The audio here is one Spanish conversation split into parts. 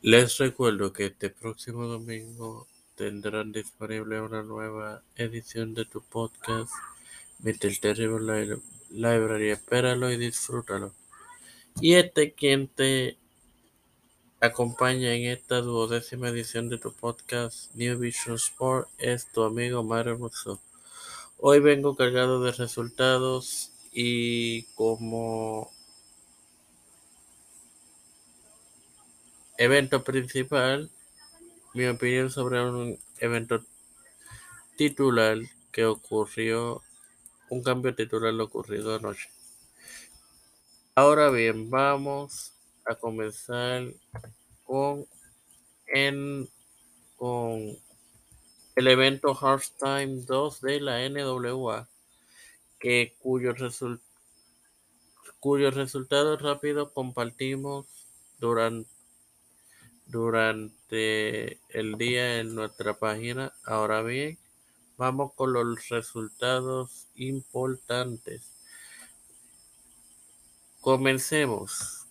Les recuerdo que este próximo domingo tendrán disponible una nueva edición de tu podcast, Mr. Terrible Library. Espéralo y disfrútalo. Y este quien te acompaña en esta duodécima edición de tu podcast, New Vision Sport, es tu amigo Mario Musso. Hoy vengo cargado de resultados y como evento principal, mi opinión sobre un evento titular que ocurrió, un cambio titular ocurrido anoche. Ahora bien, vamos a comenzar con, en, con el evento Time 2 de la NWA, que cuyo, result, cuyo resultado rápido compartimos durante durante el día en nuestra página. Ahora bien, vamos con los resultados importantes. Comencemos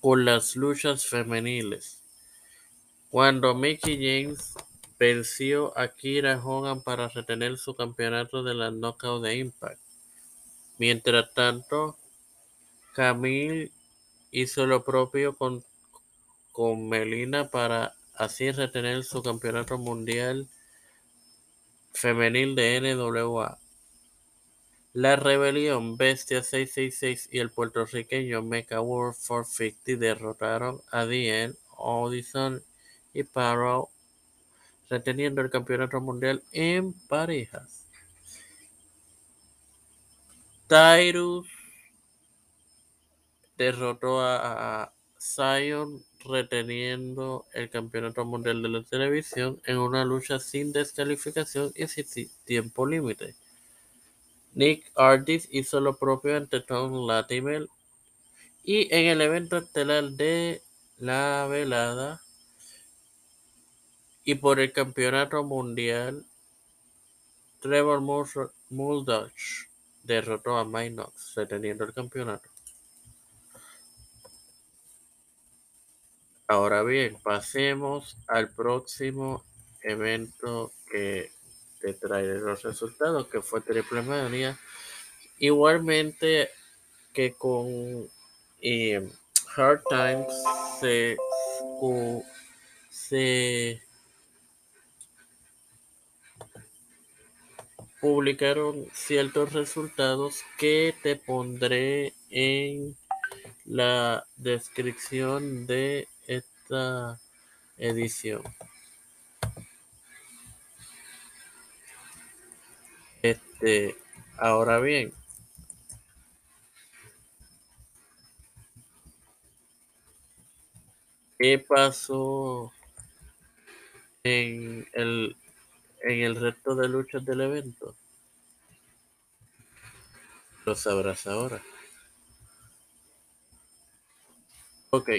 con las luchas femeniles. Cuando Mickey James venció a Kira Hogan para retener su campeonato de la Knockout de Impact. Mientras tanto, Camille hizo lo propio con con Melina para así retener su campeonato mundial femenil de NWA. La Rebelión, Bestia 666 y el puertorriqueño Mecha World 450 derrotaron a DN, Audison y Paro, reteniendo el campeonato mundial en parejas. Tyrus derrotó a Zion reteniendo el campeonato mundial de la televisión en una lucha sin descalificación y sin tiempo límite. Nick Artis hizo lo propio ante Tom Latimer y en el evento estelar de la velada y por el campeonato mundial Trevor Muldach derrotó a Mike Knox reteniendo el campeonato. Ahora bien, pasemos al próximo evento que te traeré los resultados, que fue Triple Mania. Igualmente que con eh, Hard Times se publicaron ciertos resultados que te pondré en la descripción de esta edición. Este, ahora bien, ¿qué pasó en el, en el resto de luchas del evento? Lo sabrás ahora. Ok.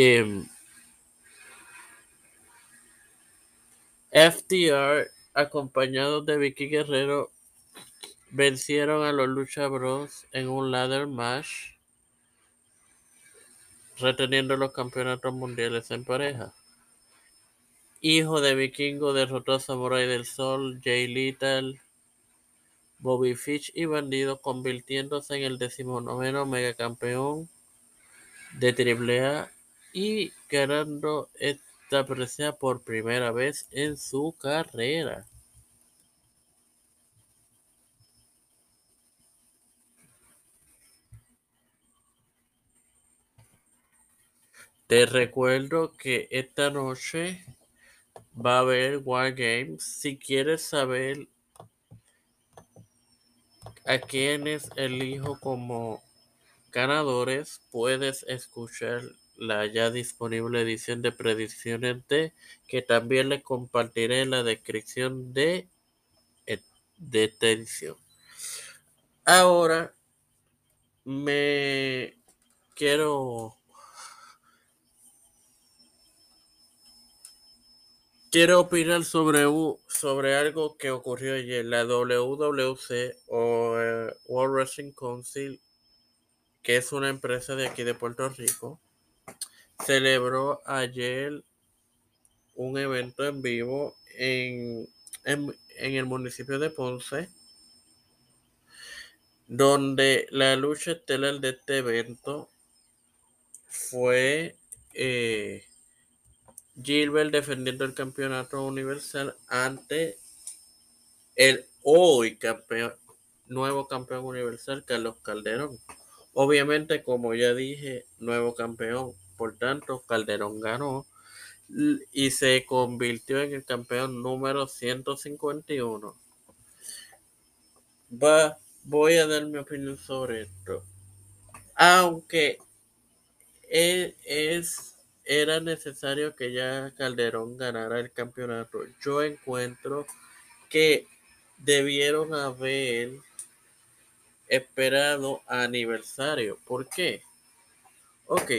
Eh, FTR, acompañados de Vicky Guerrero, vencieron a los Lucha Bros en un ladder match, reteniendo los campeonatos mundiales en pareja. Hijo de Vikingo derrotó a Samurai del Sol, Jay Little, Bobby Fish y Bandido, convirtiéndose en el decimonoveno megacampeón de AAA y ganando esta presea por primera vez en su carrera. Te recuerdo que esta noche va a haber Wargames. Si quieres saber a quienes elijo como ganadores, puedes escuchar la ya disponible edición de predicciones de que también les compartiré en la descripción de, de esta edición. Ahora me quiero Quiero opinar sobre, sobre algo que ocurrió ayer. La WWC o eh, World Wrestling Council, que es una empresa de aquí de Puerto Rico, celebró ayer un evento en vivo en, en, el municipio de Ponce, donde la lucha estelar de este evento fue eh, Gilbert defendiendo el campeonato universal ante el hoy campeón, nuevo campeón universal Carlos Calderón. Obviamente, como ya dije, nuevo campeón. Por tanto, Calderón ganó y se convirtió en el campeón número 151. Va, voy a dar mi opinión sobre esto. Aunque e, es era necesario que ya Calderón ganara el campeonato. Yo encuentro que debieron haber esperado aniversario. ¿Por qué? Ok.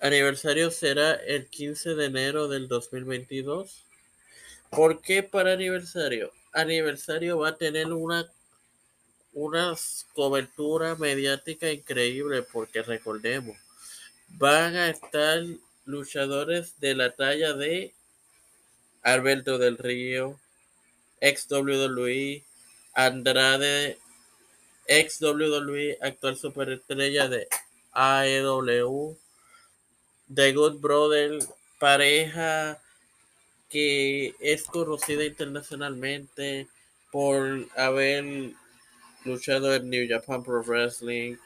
Aniversario será el 15 de enero del 2022. ¿Por qué para aniversario? Aniversario va a tener una, una cobertura mediática increíble porque recordemos, van a estar luchadores de la talla de Alberto del Río, ex WWE, Andrade, ex WWE, actual superestrella de AEW, The Good Brother, pareja que es conocida internacionalmente por haber luchado en New Japan Pro Wrestling,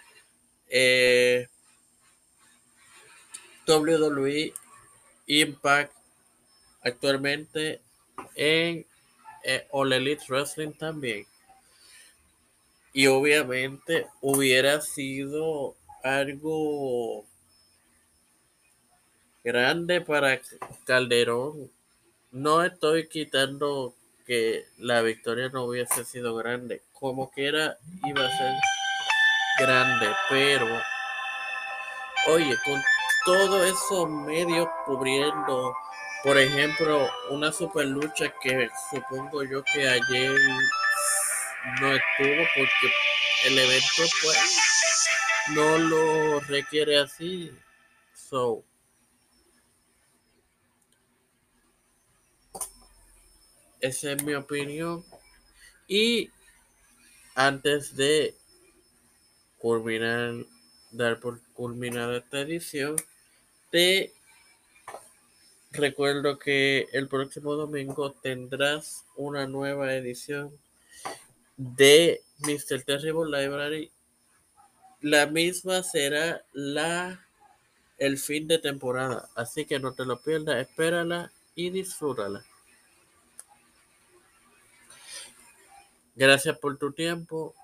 eh, WWE Impact actualmente en eh, All Elite Wrestling también. Y obviamente hubiera sido algo grande para Calderón. No estoy quitando que la victoria no hubiese sido grande. Como quiera iba a ser grande, pero oye, con todos esos medios cubriendo, por ejemplo, una super lucha que supongo yo que ayer no estuvo porque el evento pues no lo requiere así. So, esa es mi opinión. Y antes de culminar, dar por culminada esta edición, te recuerdo que el próximo domingo tendrás una nueva edición de Mr. Terrible Library. La misma será la el fin de temporada, así que no te lo pierdas, espérala y disfrútala. Gracias por tu tiempo.